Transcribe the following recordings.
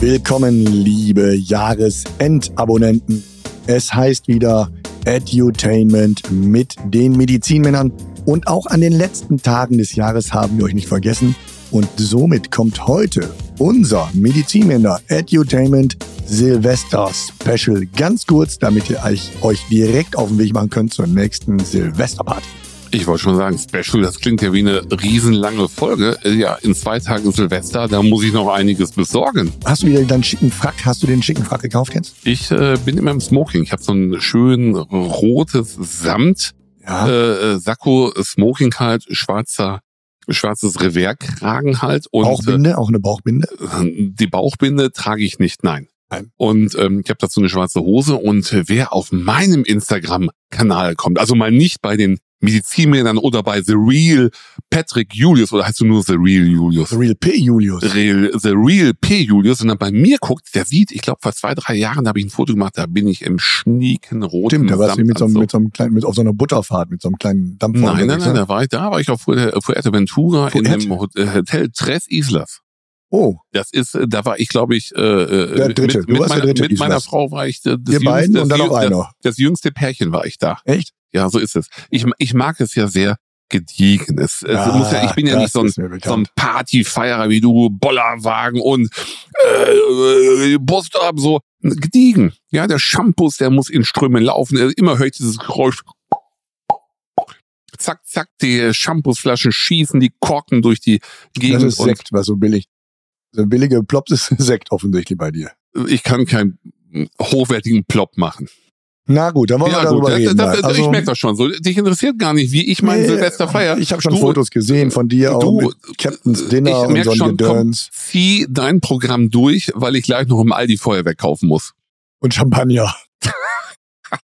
Willkommen, liebe Jahresendabonnenten. Es heißt wieder Edutainment mit den Medizinmännern. Und auch an den letzten Tagen des Jahres haben wir euch nicht vergessen. Und somit kommt heute unser Medizinmänner Edutainment Silvester Special. Ganz kurz, damit ihr euch, direkt auf den Weg machen könnt zur nächsten Silvesterparty. Ich wollte schon sagen, Special, das klingt ja wie eine riesenlange Folge. Ja, in zwei Tagen Silvester, da muss ich noch einiges besorgen. Hast du wieder deinen schicken Frack? Hast du den schicken Frack gekauft jetzt? Ich äh, bin immer im Smoking. Ich habe so ein schön rotes Samt Ja. äh, äh, Sakko, Smoking halt, schwarzer schwarzes Revers-Kragen halt und Bauchbinde, auch eine Bauchbinde. äh, die Bauchbinde trage ich nicht, nein. Nein. Und ähm, ich habe dazu eine schwarze Hose und äh, wer auf meinem Instagram-Kanal kommt, also mal nicht bei den Medizinmännern oder bei The Real Patrick Julius oder heißt du nur The Real Julius? The Real P. Julius. Real, The Real P. Julius, sondern bei mir guckt, der sieht, ich glaube vor zwei, drei Jahren habe ich ein Foto gemacht, da bin ich im schnieken roten Stimmt, da warst du mit so, einem- mit so einem kleinen, mit auf so einer Butterfahrt, mit so einem kleinen Dampfer. Nein, nein, nein, ne? da war ich, da war ich auf Fuerte- Fuerteventura in Fuerte? dem Hot- äh, Hotel Tres Islas. Oh, Das ist, äh, da war ich, glaube ich, äh, äh, Der dritte. mit, mit, warst der meiner, dritte mit meiner. Frau war ich äh, das wir beiden jüngste, und dann noch das, einer. das jüngste Pärchen war ich da. Echt? Ja, so ist es. Ich, ich mag es ja sehr gediegen. Es, es muss ja, ich bin ja das nicht so ein, so ein. Partyfeierer wie du, Bollerwagen und äh, Brust ab, so gediegen. Ja, der Shampoos, der muss in Strömen laufen. Immer höre ich dieses Geräusch. Zack, zack, die Shampoosflaschen schießen die Korken durch die Das Gegend. ist Sekt, was so billig. So billige Plops ist Sekt offensichtlich bei dir. ich kann keinen hochwertigen Plop machen. Na gut, dann wollen wir Ja, gut, darüber das, reden. das, mal. das, Also, ich merke das schon. So, dich interessiert gar nicht, wie ich mein nee, Silvester feiere. Ich habe schon Du- Fotos gesehen von dir auch du- mit Captain's Dinner ich und so schon, Gedöns Zieh dein Programm durch, weil ich gleich noch im Aldi Feuerwerk kaufen muss. und Champagner.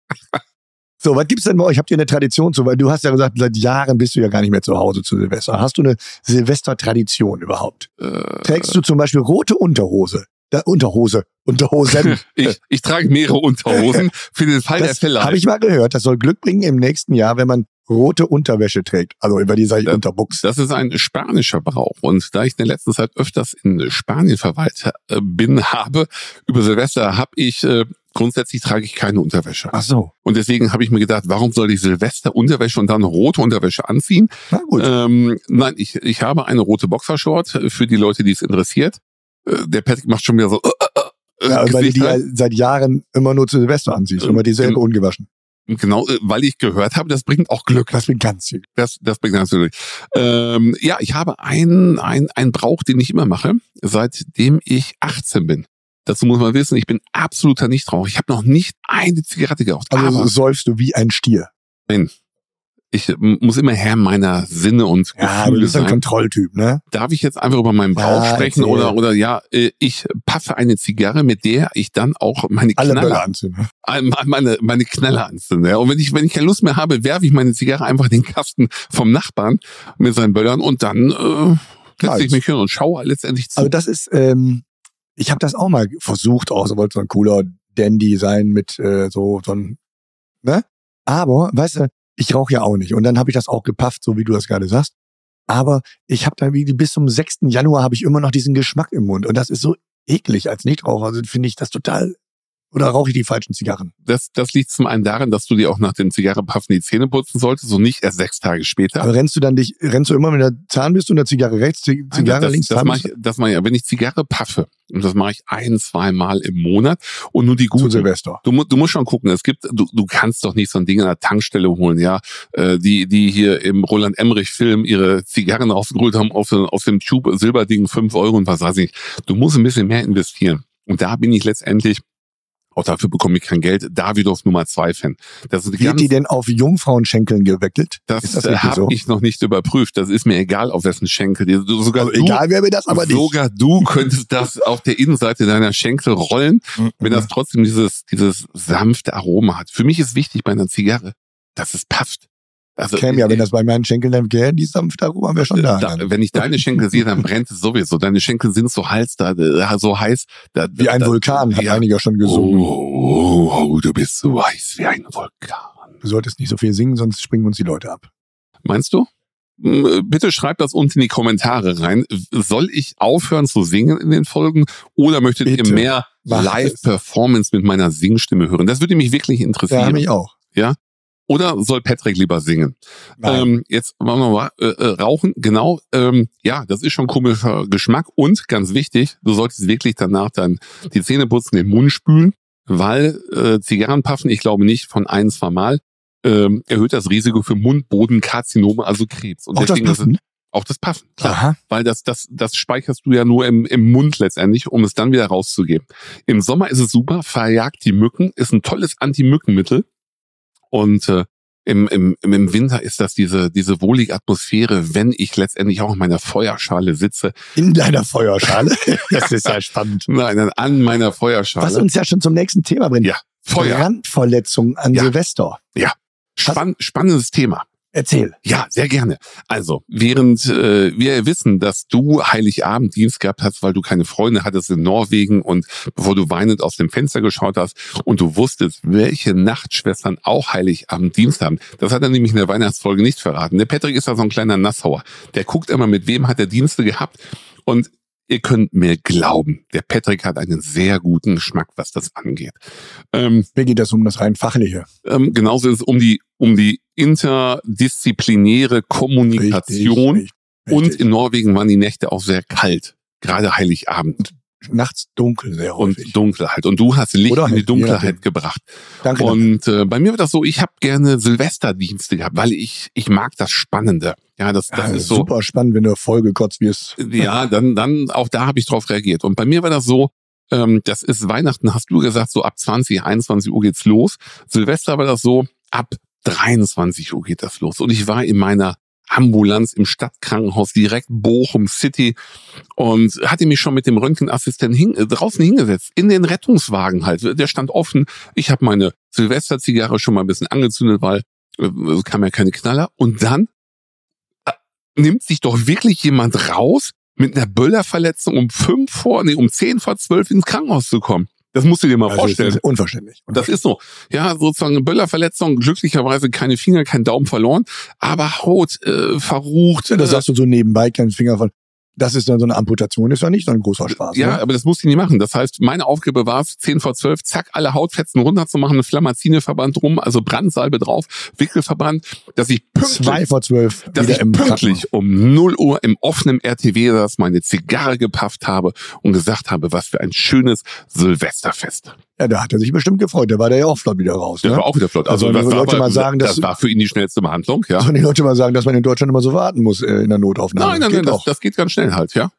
so, was gibt's denn bei euch? Habt ihr eine Tradition zu? Weil du hast ja gesagt, seit Jahren bist du ja gar nicht mehr zu Hause zu Silvester. Hast du eine Silvester-Tradition überhaupt? Äh, Trägst du zum Beispiel rote Unterhose? Da, Unterhose, Unterhosen. ich, ich trage mehrere Unterhosen für den Fall der Das Fälle. habe ich mal gehört. Das soll Glück bringen im nächsten Jahr, wenn man rote Unterwäsche trägt. Also über die sage ich. Unterbuchs. Das ist ein spanischer Brauch. Und da ich in der letzten Zeit öfters in Spanien verweilt äh, bin, habe, über Silvester habe ich, äh, grundsätzlich trage ich keine Unterwäsche. Ach so. Und deswegen habe ich mir gedacht, warum soll ich Silvester Unterwäsche und dann rote Unterwäsche anziehen? Na gut. Ähm, nein, ich, ich habe eine rote Boxershort äh, für die Leute, die es interessiert. Äh, Der Patrick macht schon wieder so. Äh, äh, ja, weil du die ja seit Jahren immer nur zu Silvester anziehst. Immer dieselbe Genau. ungewaschen. Genau, äh, weil ich gehört habe, das bringt auch Glück. Das bin ganz viel. Das, das bringt natürlich. Ähm, ja, ich habe einen ein, ein Brauch, den ich immer mache, seitdem ich 18 bin. Dazu muss man wissen, ich bin absoluter Nichtraucher. Ich habe noch nicht eine Zigarette geraucht. Also aber säufst du wie ein Stier. Ich muss immer Herr meiner Sinne und Ja, du Gefühle bist ein sein. Kontrolltyp, ne? Darf ich jetzt einfach über meinen Brauch Ja, sprechen erzähl. oder oder ja, äh, ich paffe eine Zigarre, mit der ich dann auch meine Alle Knaller, anzünden. meine meine Knaller anzünde. Ja. Und wenn ich wenn ich keine Lust mehr habe, werfe ich meine Zigarre einfach in den Kasten vom Nachbarn mit seinen Böllern und dann äh, setze ich mich hin und schaue letztendlich zu. Also das ist, ähm, ich habe das auch mal versucht, auch so wollte so ein cooler Dandy sein mit äh, so, so ein, ne? Aber, weißt du, ich rauche ja auch nicht. Und dann habe ich das auch gepafft, so wie du das gerade sagst. Aber ich habe da wie bis zum 6. Januar habe ich immer noch diesen Geschmack im Mund. Und das ist so eklig als Nichtraucher. Also finde ich das total. Oder rauche ich die falschen Zigarren? das, das liegt zum einen daran, dass du dir auch nach dem Zigarrepuffen die Zähne putzen solltest und nicht erst sechs Tage später. Aber rennst du dann dich, rennst du immer mit der Zahnbürste und der Zigarre rechts, Zig- Zigarre das, links, das mache ich, das mache ich, wenn ich Zigarre paffe, und das mache ich ein, zwei Mal im Monat und nur die zu guten. Silvester. Du, du musst schon gucken, es gibt, du, du kannst doch nicht so ein Ding an der Tankstelle holen, ja, äh, die, die hier im Roland Emmerich Film ihre Zigarren rausgeholt haben auf, dem- auf dem Tube Silberding fünf Euro und was weiß ich. Du musst ein bisschen mehr investieren. Und da bin ich letztendlich, auch dafür bekomme ich kein Geld, Davidoff Nummer zwei Fan. Das ist Wird die denn auf Jungfrauenschenkeln geweckelt? das, ist das habe so? ich noch nicht überprüft. Das ist mir egal, auf wessen Schenkel. Sogar Also du, egal, wer mir das aber nicht. Sogar du könntest das auf der Innenseite deiner Schenkel rollen, wenn das trotzdem dieses, dieses sanfte Aroma hat. Für mich ist wichtig bei einer Zigarre, dass es pafft. Also, Käme ja, wenn äh, das bei meinen Schenkeln dann wäre, die sanfte Aroma wäre schon da. da, dann. wenn ich deine Schenkel sehe, dann brennt es sowieso. Deine Schenkel sind so heiß, da, äh, so heiß. Da, Wie ein da, Vulkan, hat ja. einiger schon Oh, gesungen. oh, oh, du bist so heiß wie ein Vulkan. Du solltest nicht so viel singen, sonst springen uns die Leute ab. Meinst du? Bitte schreibt das unten in die Kommentare rein. Soll ich aufhören zu singen in den Folgen oder möchtet Bitte. ihr mehr Live-Performance mit meiner Singstimme hören? Das würde mich wirklich interessieren. Ja, mich auch. Ja. Oder soll Patrick lieber singen? Ähm, jetzt machen wir mal äh, äh, rauchen. Genau. Ähm, ja, das ist schon komischer Geschmack und ganz wichtig, du solltest wirklich danach dann die Zähne putzen, den Mund spülen, weil äh, Zigarrenpaffen, ich glaube nicht von ein, zwei Mal, ähm, erhöht das Risiko für Mundbodenkarzinome, also Krebs. Und auch deswegen das Puffen? auch das Puffen, klar. Aha. Weil das, das, das speicherst du ja nur im, im Mund letztendlich, um es dann wieder rauszugeben. Im Sommer ist es super, verjagt die Mücken, ist ein tolles Anti-Mückenmittel. Und äh, im, im, im Winter ist das diese, diese wohlige Atmosphäre, wenn ich letztendlich auch in meiner Feuerschale sitze. In deiner Feuerschale? Das ist ja spannend. Nein, an meiner Feuerschale. Was uns ja schon zum nächsten Thema bringt. Ja, Feuer. Brandverletzung an ja. Silvester. Ja, Spann spannendes Thema. Erzähl. Ja, sehr gerne. Also, während äh, wir wissen, dass du Heiligabend Dienst gehabt hast, weil du keine Freunde hattest in Norwegen und bevor du weinend aus dem Fenster geschaut hast und du wusstest, welche Nachtschwestern auch Heiligabend Dienst haben. Das hat er nämlich in der Weihnachtsfolge nicht verraten. Der Patrick ist da so ein kleiner Nassauer. Der guckt immer, mit wem hat er Dienste gehabt und Ihr könnt mir glauben, der Patrick hat einen sehr guten Geschmack, was das angeht. Ähm, Mir geht das um das rein fachliche. Ähm, genauso ist es um die um die interdisziplinäre Kommunikation. Richtig, richtig, Und in Norwegen waren die Nächte auch sehr kalt, gerade Heiligabend nachts dunkel sehr häufig. Und Dunkelheit. Und du hast Licht Oder in die Dunkelheit gebracht. Danke. Und äh, bei mir wird das so, ich habe gerne Silvesterdienste gehabt, weil ich ich mag das Spannende. Ja, das, das ja, ist so super spannend, wenn du voll gekotzt wirst. Ja, dann dann auch da habe ich drauf reagiert. Und bei mir war das so, ähm, das ist Weihnachten, hast du gesagt, so ab 20, 21 Uhr geht's los. Silvester war das so, ab 23 Uhr geht das los. Und ich war in meiner Ambulanz im Stadtkrankenhaus direkt Bochum City und hatte mich schon mit dem Röntgenassistenten hin, äh, draußen hingesetzt, in den Rettungswagen halt. Der stand offen. Ich habe meine Silvesterzigarre schon mal ein bisschen angezündet, weil äh, kam ja keine Knaller. Und dann äh, nimmt sich doch wirklich jemand raus, mit einer Böllerverletzung um fünf vor, nee, um zehn vor zwölf ins Krankenhaus zu kommen. Das musst du dir mal also vorstellen. unverständlich. Und das ist so. Ja, sozusagen eine Böllerverletzung, glücklicherweise keine Finger, kein Daumen verloren, aber Haut äh, verrucht. Ja, das sagst du so nebenbei, kein Finger von. Das ist dann so eine Amputation, ist ja nicht so ein großer Spaß. Ja, ne? aber das musste ich nie machen. Das heißt, meine Aufgabe war es, 10 vor 12, zack, alle Hautfetzen runterzumachen, eine Flammazineverband rum, also Brandsalbe drauf, Wickelverband, dass ich pünktlich, Zwei vor 12 dass ich pünktlich um 0 Uhr im offenen RTW das meine Zigarre gepafft habe und gesagt habe, was für ein schönes Silvesterfest. Ja, da hat er sich bestimmt gefreut. Der war da ja auch flott wieder raus. Der ne? war auch wieder flott. Also, also das, war, Leute mal sagen, das war für ihn die schnellste Behandlung. Ja. Sollen die Leute mal sagen, dass man in Deutschland immer so warten muss äh, in der Notaufnahme? Nein, nein, nein, das, das, geht ganz schnell halt, ja.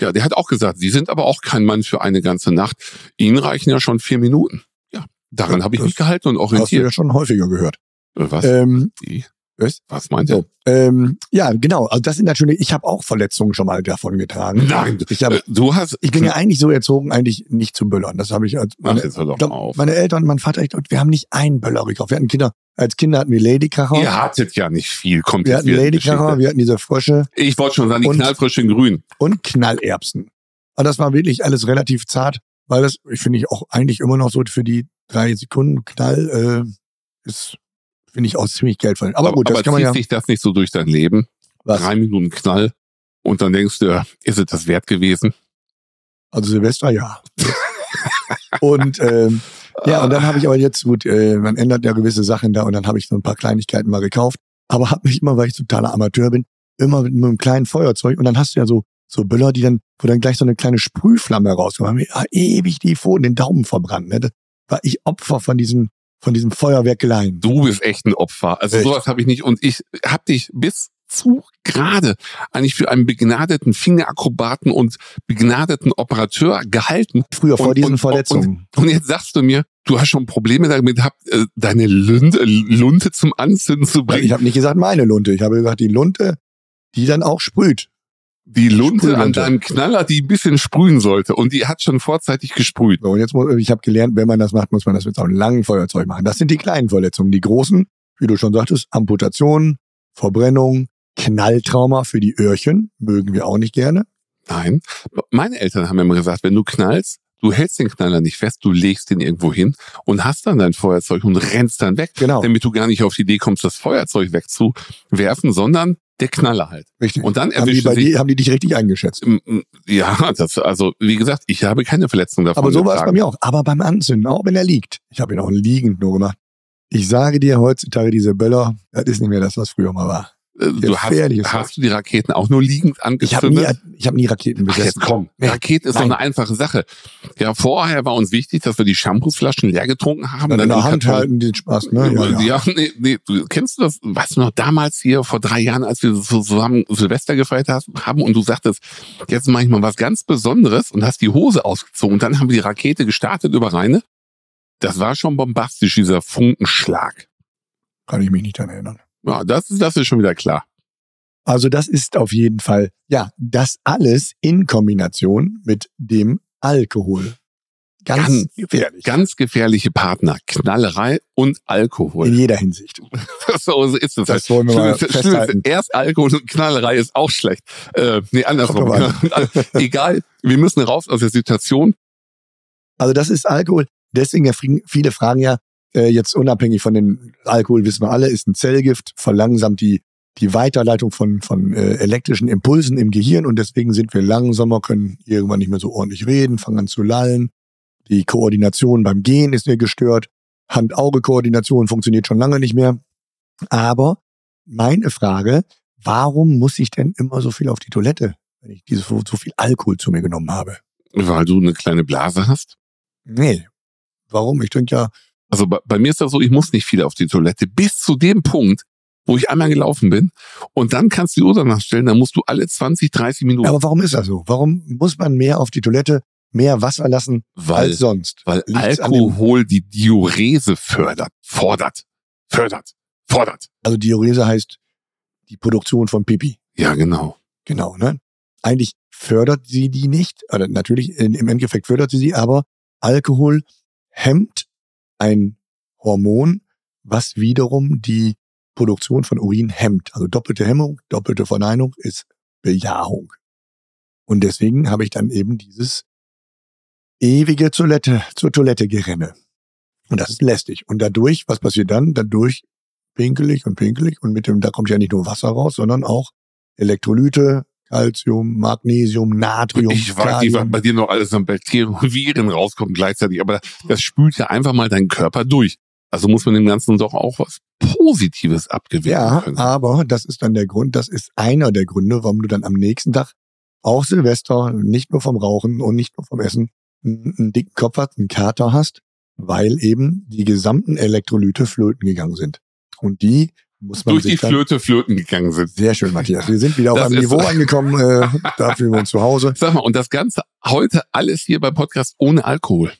Ja, der hat auch gesagt, Sie sind aber auch kein Mann für eine ganze Nacht. Ihnen reichen ja schon vier Minuten. Ja, daran ja, habe ich mich gehalten und orientiert. Hast du ja schon häufiger gehört. Äh, was? Ähm, Die? Was? Was meint? So, ähm, ja, genau. Also das sind natürlich, ich habe auch Verletzungen schon mal davon getragen. Nein, ich hab, du hast. Ich bin ja eigentlich so erzogen, eigentlich nicht zu böllern. Das habe ich als meine, Ach, jetzt hör doch mal auf. meine Eltern, mein Vater, ich, wir haben nicht einen Böller gekauft. Wir hatten Kinder, als Kinder hatten wir Ladykracher. Ihr hattet ja nicht viel, kommt Wir hatten Ladykracher, wir hatten diese Frösche. Ich wollte schon sagen, die knallfrischen Grün. Und Knallerbsen. Und das war wirklich alles relativ zart, weil das, ich finde ich auch eigentlich immer noch so für die drei Sekunden Knall äh, ist finde ich auch ziemlich Geld verdienen. Aber, gut, das aber kann man ja. sich das nicht so durch dein Leben? Was? Drei Minuten Knall und dann denkst du, ist es das wert gewesen? Also Silvester ja. und ähm, ja, und dann habe ich aber jetzt, gut, äh, man ändert ja gewisse Sachen da und dann habe ich so ein paar Kleinigkeiten mal gekauft. Aber habe mich immer, weil ich totaler Amateur bin, immer mit, mit einem kleinen Feuerzeug und dann hast du ja so so Böller, die dann, wo dann gleich so eine kleine Sprühflamme rauskommt. Haben mir ewig die Pfoten, den Daumen verbrannt. Ne? War ich Opfer von diesem von diesem Feuerwerkeleien. Du bist echt ein Opfer. Also Echt? sowas habe ich nicht. Und ich habe dich bis zu gerade eigentlich für einen begnadeten Fingerakrobaten und begnadeten Operateur gehalten. Früher vor und, diesen und, Verletzungen. Und, und, jetzt sagst du mir, du hast schon Probleme damit gehabt, äh, deine Lunte, Lunte zum Anzünden zu bringen. Ich habe nicht gesagt meine Lunte. Ich habe gesagt die Lunte, die dann auch sprüht die Lunte an deinem Knaller, die ein bisschen sprühen sollte. Und die hat schon vorzeitig gesprüht. So, und jetzt muss, ich habe gelernt, wenn man das macht, muss man das mit so einem langen Feuerzeug machen. Das sind die kleinen Verletzungen. Die großen, wie du schon sagtest, Amputation, Verbrennung, Knalltrauma für die Öhrchen, mögen wir auch nicht gerne. Nein. Meine Eltern haben immer gesagt, wenn du knallst, du hältst den Knaller nicht fest, du legst ihn irgendwo hin und hast dann dein Feuerzeug und rennst dann weg. Genau. Damit du gar nicht auf die Idee kommst, das Feuerzeug wegzuwerfen, sondern der Knaller halt. Richtig. Und dann haben die, bei sie, dir, haben die dich richtig eingeschätzt. Ja, das, also wie gesagt, ich habe keine Verletzung davon. Aber so war es bei mir auch. Aber beim Anzünden, auch wenn er liegt. Ich habe ihn auch liegend nur gemacht. Ich sage dir heutzutage, diese Böller, das ist nicht mehr das, was früher mal war. Äh, Du hast, hast du die Raketen auch nur liegend Ich habe nie, angezündet? ich hab nie Raketen Ach, besessen. jetzt komm. Nee. Rakete ist doch Nein. eine einfache Sache. Ja, vorher war uns wichtig, dass wir die Shampoosflaschen leer getrunken haben. Dann in der im Hand Karton- halten, den Spaß, ne? Ja, ja. nee, nee, du kennst du das, weißt du noch, damals hier vor drei Jahren, als wir so zusammen Silvester gefeiert haben und du sagtest, jetzt mache ich mal was ganz Besonderes und hast die Hose ausgezogen und dann haben wir die Rakete gestartet über Rheine. Das war schon bombastisch, dieser Funkenschlag. Kann ich mich nicht dran erinnern. Ja, das ist, das ist schon wieder klar. Also das ist auf jeden Fall, ja, das alles in Kombination mit dem Alkohol. Ganz, Ganz- gefährlich. Ganz gefährliche Partner, Knallerei und in Alkohol. jeder Hinsicht. so ist es. Das wollen wir mal Schlimmste- festhalten. Erst Alkohol und Knallerei ist auch schlecht. Äh, nee, andersrum. Egal, wir müssen raus aus der Situation. Also das ist Alkohol. Deswegen ja viele fragen ja, äh, jetzt unabhängig von dem Alkohol, wissen wir alle, ist ein Zellgift, verlangsamt die, die Weiterleitung von, von äh, elektrischen Impulsen im Gehirn und deswegen sind wir langsamer, können irgendwann nicht mehr so ordentlich reden, fangen an zu lallen. Die Koordination beim Gehen ist mir gestört. Hand-Auge-Koordination funktioniert schon lange nicht mehr. Aber meine Frage, warum muss ich denn immer so viel auf die Toilette, wenn ich diese, so viel Alkohol zu mir genommen habe? Weil du eine kleine Blase hast. Nee. Warum? Ich trinke ja Also bei, bei mir ist das so, ich muss nicht viel auf die Toilette. Bis zu dem Punkt, wo ich einmal gelaufen bin. Und dann kannst du die Uhr danach stellen, dann musst du alle 20, 30 Minuten. Aber warum ist das so? Warum muss man mehr auf die Toilette, mehr Wasser lassen weil, als sonst? weil Liegt's Alkohol die Diurese fördert. Fordert. Fördert. Fordert. Also Diurese heißt die Produktion von Pipi. Ja, genau. Genau, ne? Eigentlich fördert sie die nicht, oder natürlich im Endeffekt fördert sie sie, aber Alkohol hemmt ein Hormon, was wiederum die Produktion von Urin hemmt. Also doppelte Hemmung, doppelte Verneinung ist Bejahung. Und deswegen habe ich dann eben dieses ewige Toilette, zur Toilette gerenne. Und das ist lästig. Und dadurch, was passiert dann? Dadurch pinkelig und pinkelig und mit dem, da kommt ja nicht nur Wasser raus, sondern auch Elektrolyte, Calcium, Magnesium, Natrium, Ich weiß nicht, was bei dir noch alles an Bakterien und Viren rauskommt gleichzeitig, aber das spült ja einfach mal deinen Körper durch. Also muss man dem Ganzen doch auch was Positives abgewinnen Ja, können. aber das ist dann der Grund, das ist einer der Gründe, warum du dann am nächsten Tag auch Silvester nicht nur vom Rauchen und nicht nur vom Essen einen, dicken Kopf hast, einen Kater hast, weil eben die gesamten Elektrolyte flöten gegangen sind. Und die Durch sich die dann Flöte flöten gegangen sind. Sehr schön, Matthias. Wir sind wieder auf Das einem Niveau angekommen, äh, da fühlen wir uns zu Hause. Sag mal, und das Ganze heute alles hier beim Podcast ohne Alkohol.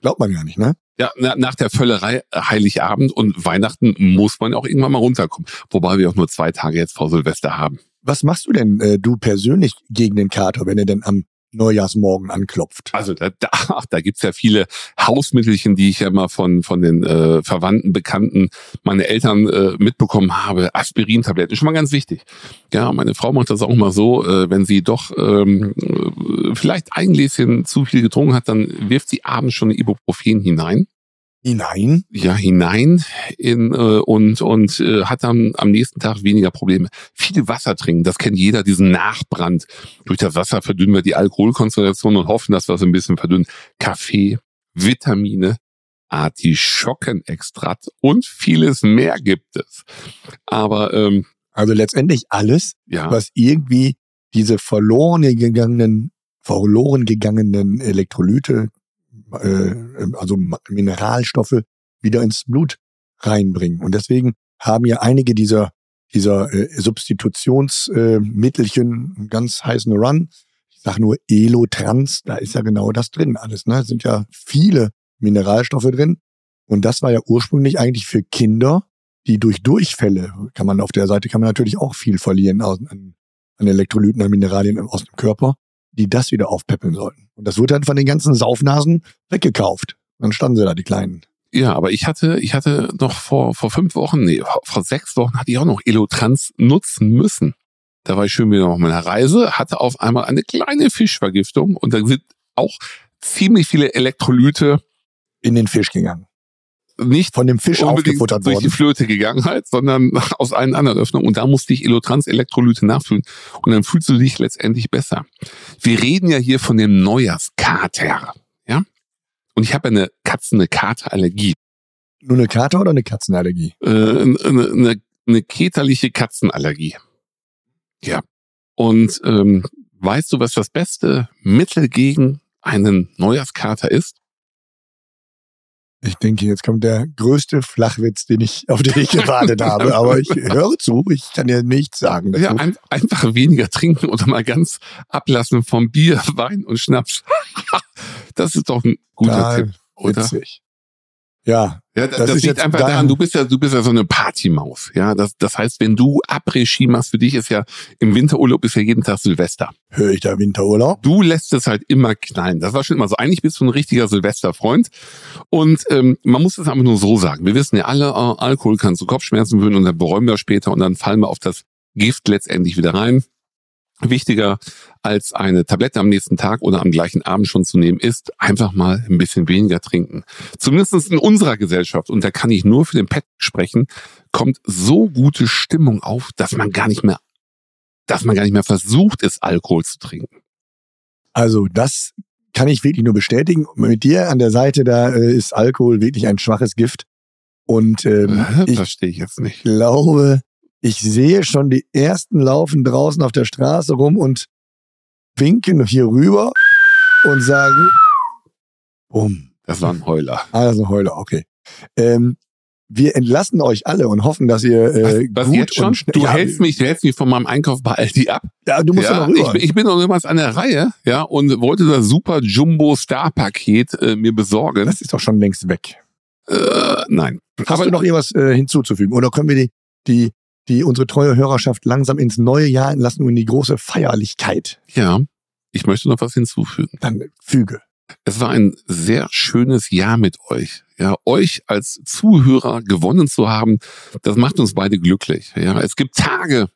Glaubt man gar nicht, ne? Ja, na, nach der Völlerei äh, Heiligabend und Weihnachten muss man auch irgendwann mal runterkommen. Wobei wir auch nur zwei Tage jetzt vor Silvester haben. Was machst du denn, äh, du persönlich, gegen den Kater, wenn er denn am Neujahrsmorgen anklopft? Also da, da, ach, da gibt's ja viele Hausmittelchen, die ich ja mal von, von den äh, Verwandten, Bekannten, meine Eltern äh, mitbekommen habe. Aspirintabletten, schon mal ganz wichtig. Ja, meine Frau macht das auch mal so, äh, wenn sie doch ähm, äh, vielleicht ein Gläschen zu viel getrunken hat, dann wirft sie abends schon Ibuprofen hinein. Hinein? ja hinein in, äh, und und äh, hat dann am nächsten Tag weniger Probleme. Viel Wasser trinken, das kennt jeder, diesen Nachbrand. Durch das Wasser verdünnen wir die Alkoholkonzentration und hoffen, dass wir es ein bisschen verdünnen. Kaffee, Vitamine, Artischockenextrakt und vieles mehr gibt es. Aber ähm, Also letztendlich alles, ja, was irgendwie diese verloren gegangenen, verloren gegangenen Elektrolyte, äh, also Ma- Mineralstoffe wieder ins Blut reinbringen. Und deswegen haben ja einige dieser dieser äh, Substitutionsmittelchen äh, einen ganz heißen Run. Ich sage nur Elotrans, da ist ja genau das drin alles. Ne? Es sind ja viele Mineralstoffe drin. Und das war ja ursprünglich eigentlich für Kinder, die durch Durchfälle, kann man auf der Seite, kann man natürlich auch viel verlieren an, an Elektrolyten, an Mineralien aus dem Körper, die das wieder aufpäppeln sollten. Und das wurde dann von den ganzen Saufnasen weggekauft. Dann standen sie da, die Kleinen. Ja, aber ich hatte, ich hatte noch vor, vor fünf Wochen, nee, vor sechs Wochen hatte ich auch noch Elotrans nutzen müssen. Da war ich schön wieder auf meiner Reise, hatte auf einmal eine kleine Fischvergiftung und da sind auch ziemlich viele Elektrolyte In den Fisch gegangen. Nicht von dem Fisch aufgefuttert durch worden. die Flöte gegangen halt, sondern aus allen anderen Öffnungen. Und da musste ich Elotrans Elektrolyte nachfüllen. Und dann fühlst du dich letztendlich besser. Wir reden ja hier von dem Neujahrskater. Ja? Und ich habe eine Katzen, eine Katerallergie. Nur eine Kater oder eine Katzenallergie? Äh, eine, eine, eine keterliche Katzenallergie. Ja. Und ähm, weißt du, was das beste Mittel gegen einen Neujahrskater ist? Ich denke, jetzt kommt der größte Flachwitz, den ich, auf den ich gewartet habe. Aber ich höre zu, ich kann dir nichts sagen. Dazu. Ja, ein, einfach weniger trinken oder mal ganz ablassen vom Bier, Wein und Schnaps. das ist doch ein guter Total Tipp, oder? Witzig. Ja, Ja, Das das, ist liegt einfach daran, du bist ja, du bist ja so eine Partymaus. Ja, das, das heißt, wenn du Après-Ski machst, für dich ist ja im Winterurlaub ist ja jeden Tag Silvester. höre ich da Winterurlaub? Du lässt es halt immer knallen. Das war schon immer so. Eigentlich bist du ein richtiger Silvesterfreund. Und ähm, man muss es einfach nur so sagen. Wir wissen ja alle, äh, Alkohol kann zu Kopfschmerzen führen und dann beräumen wir später und dann fallen wir auf das Gift letztendlich wieder rein. Wichtiger als eine Tablette am nächsten Tag oder am gleichen Abend schon zu nehmen, ist einfach mal ein bisschen weniger trinken. Zumindest in unserer Gesellschaft, und da kann ich nur für den Pet sprechen, kommt so gute Stimmung auf, dass man gar nicht mehr, dass man gar nicht mehr versucht ist, Alkohol zu trinken. Also das kann ich wirklich nur bestätigen. Mit dir an der Seite, da äh, ist Alkohol wirklich ein schwaches Gift. Und ähm, Äh, ich Verstehe ich jetzt nicht. glaube, ich sehe schon die ersten laufen draußen auf der Straße rum und winken hier rüber und sagen, bumm. Das war ein Heuler. Ah, das ist ein Heuler, okay. Ähm, wir entlassen euch alle und hoffen, dass ihr äh, Was gut jetzt schon? und schnell... Du ja, hältst mich, du hältst mich von meinem Einkauf bei Aldi ab. Ja, du musst ja, noch rüber. ich, bin- ich bin noch niemals an der Reihe, ja, und wollte das Super Jumbo Star Paket äh, mir besorgen. das ist doch schon längst weg. Äh, nein. Hast Aber du noch irgendwas äh, hinzuzufügen? Oder können wir die, die, die unsere treue Hörerschaft langsam ins neue Jahr entlassen und in die große Feierlichkeit? ja, ich möchte noch was hinzufügen. Dann füge. Es war ein sehr schönes Jahr mit euch. Ja, euch als Zuhörer gewonnen zu haben, das macht uns beide glücklich. Ja, es gibt Tage,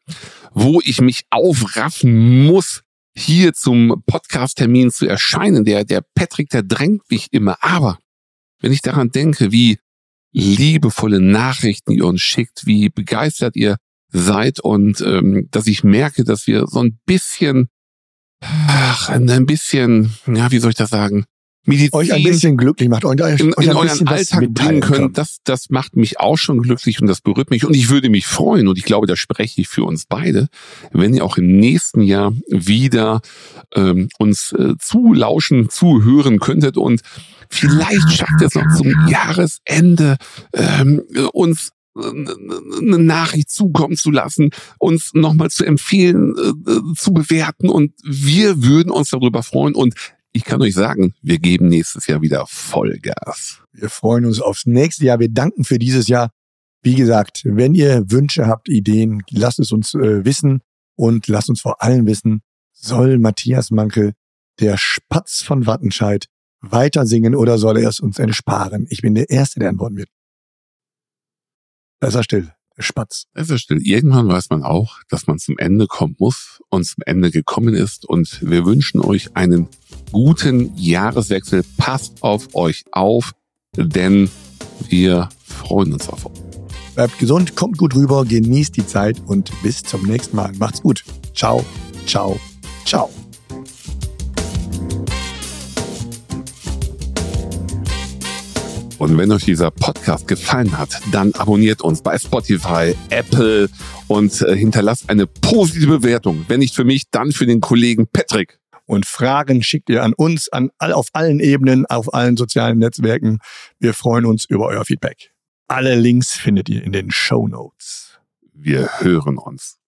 wo ich mich aufraffen muss, hier zum Podcast-Termin zu erscheinen. Der, der Patrick, der drängt mich immer. Aber wenn ich daran denke, wie liebevolle Nachrichten ihr uns schickt, wie begeistert ihr seid und ähm, dass ich merke, dass wir so ein bisschen, ach, ein bisschen, ja, wie soll ich das sagen, Medizin Euch ein bisschen glücklich macht. Euch, euch in, ein in euren Alltag bringen können, das, das macht mich auch schon glücklich und das berührt mich. Und ich würde mich freuen, und ich glaube, da spreche ich für uns beide, wenn ihr auch im nächsten Jahr wieder ähm, uns äh, zulauschen, zuhören könntet und vielleicht schafft ihr es noch zum Jahresende ähm, uns äh, eine Nachricht zukommen zu lassen, uns nochmal zu empfehlen, äh, äh, zu bewerten und wir würden uns darüber freuen und ich kann euch sagen, wir geben nächstes Jahr wieder Vollgas. Wir freuen uns aufs nächste Jahr. Wir danken für dieses Jahr. Wie gesagt, wenn ihr Wünsche habt, Ideen, lasst es uns äh, wissen und lasst uns vor allem wissen, soll Matthias Mankel, der Spatz von Wattenscheid, weiter singen oder soll er es uns ersparen? Ich bin der Erste, der antworten wird. Da ist er still, Spatz. Es ist still. Irgendwann weiß man auch, dass man zum Ende kommen muss und zum Ende gekommen ist. Und wir wünschen euch einen guten Jahreswechsel. Passt auf euch auf, denn wir freuen uns auf euch. Bleibt gesund, kommt gut rüber, genießt die Zeit und bis zum nächsten Mal. Macht's gut. Ciao, ciao, ciao. Und wenn euch dieser Podcast gefallen hat, dann abonniert uns bei Spotify, Apple und äh, hinterlasst eine positive Bewertung. Wenn nicht für mich, dann für den Kollegen Patrick. Und Fragen schickt ihr an uns, an all, auf allen Ebenen, auf allen sozialen Netzwerken. Wir freuen uns über euer Feedback. Alle Links findet ihr in den Show Notes. Wir hören uns.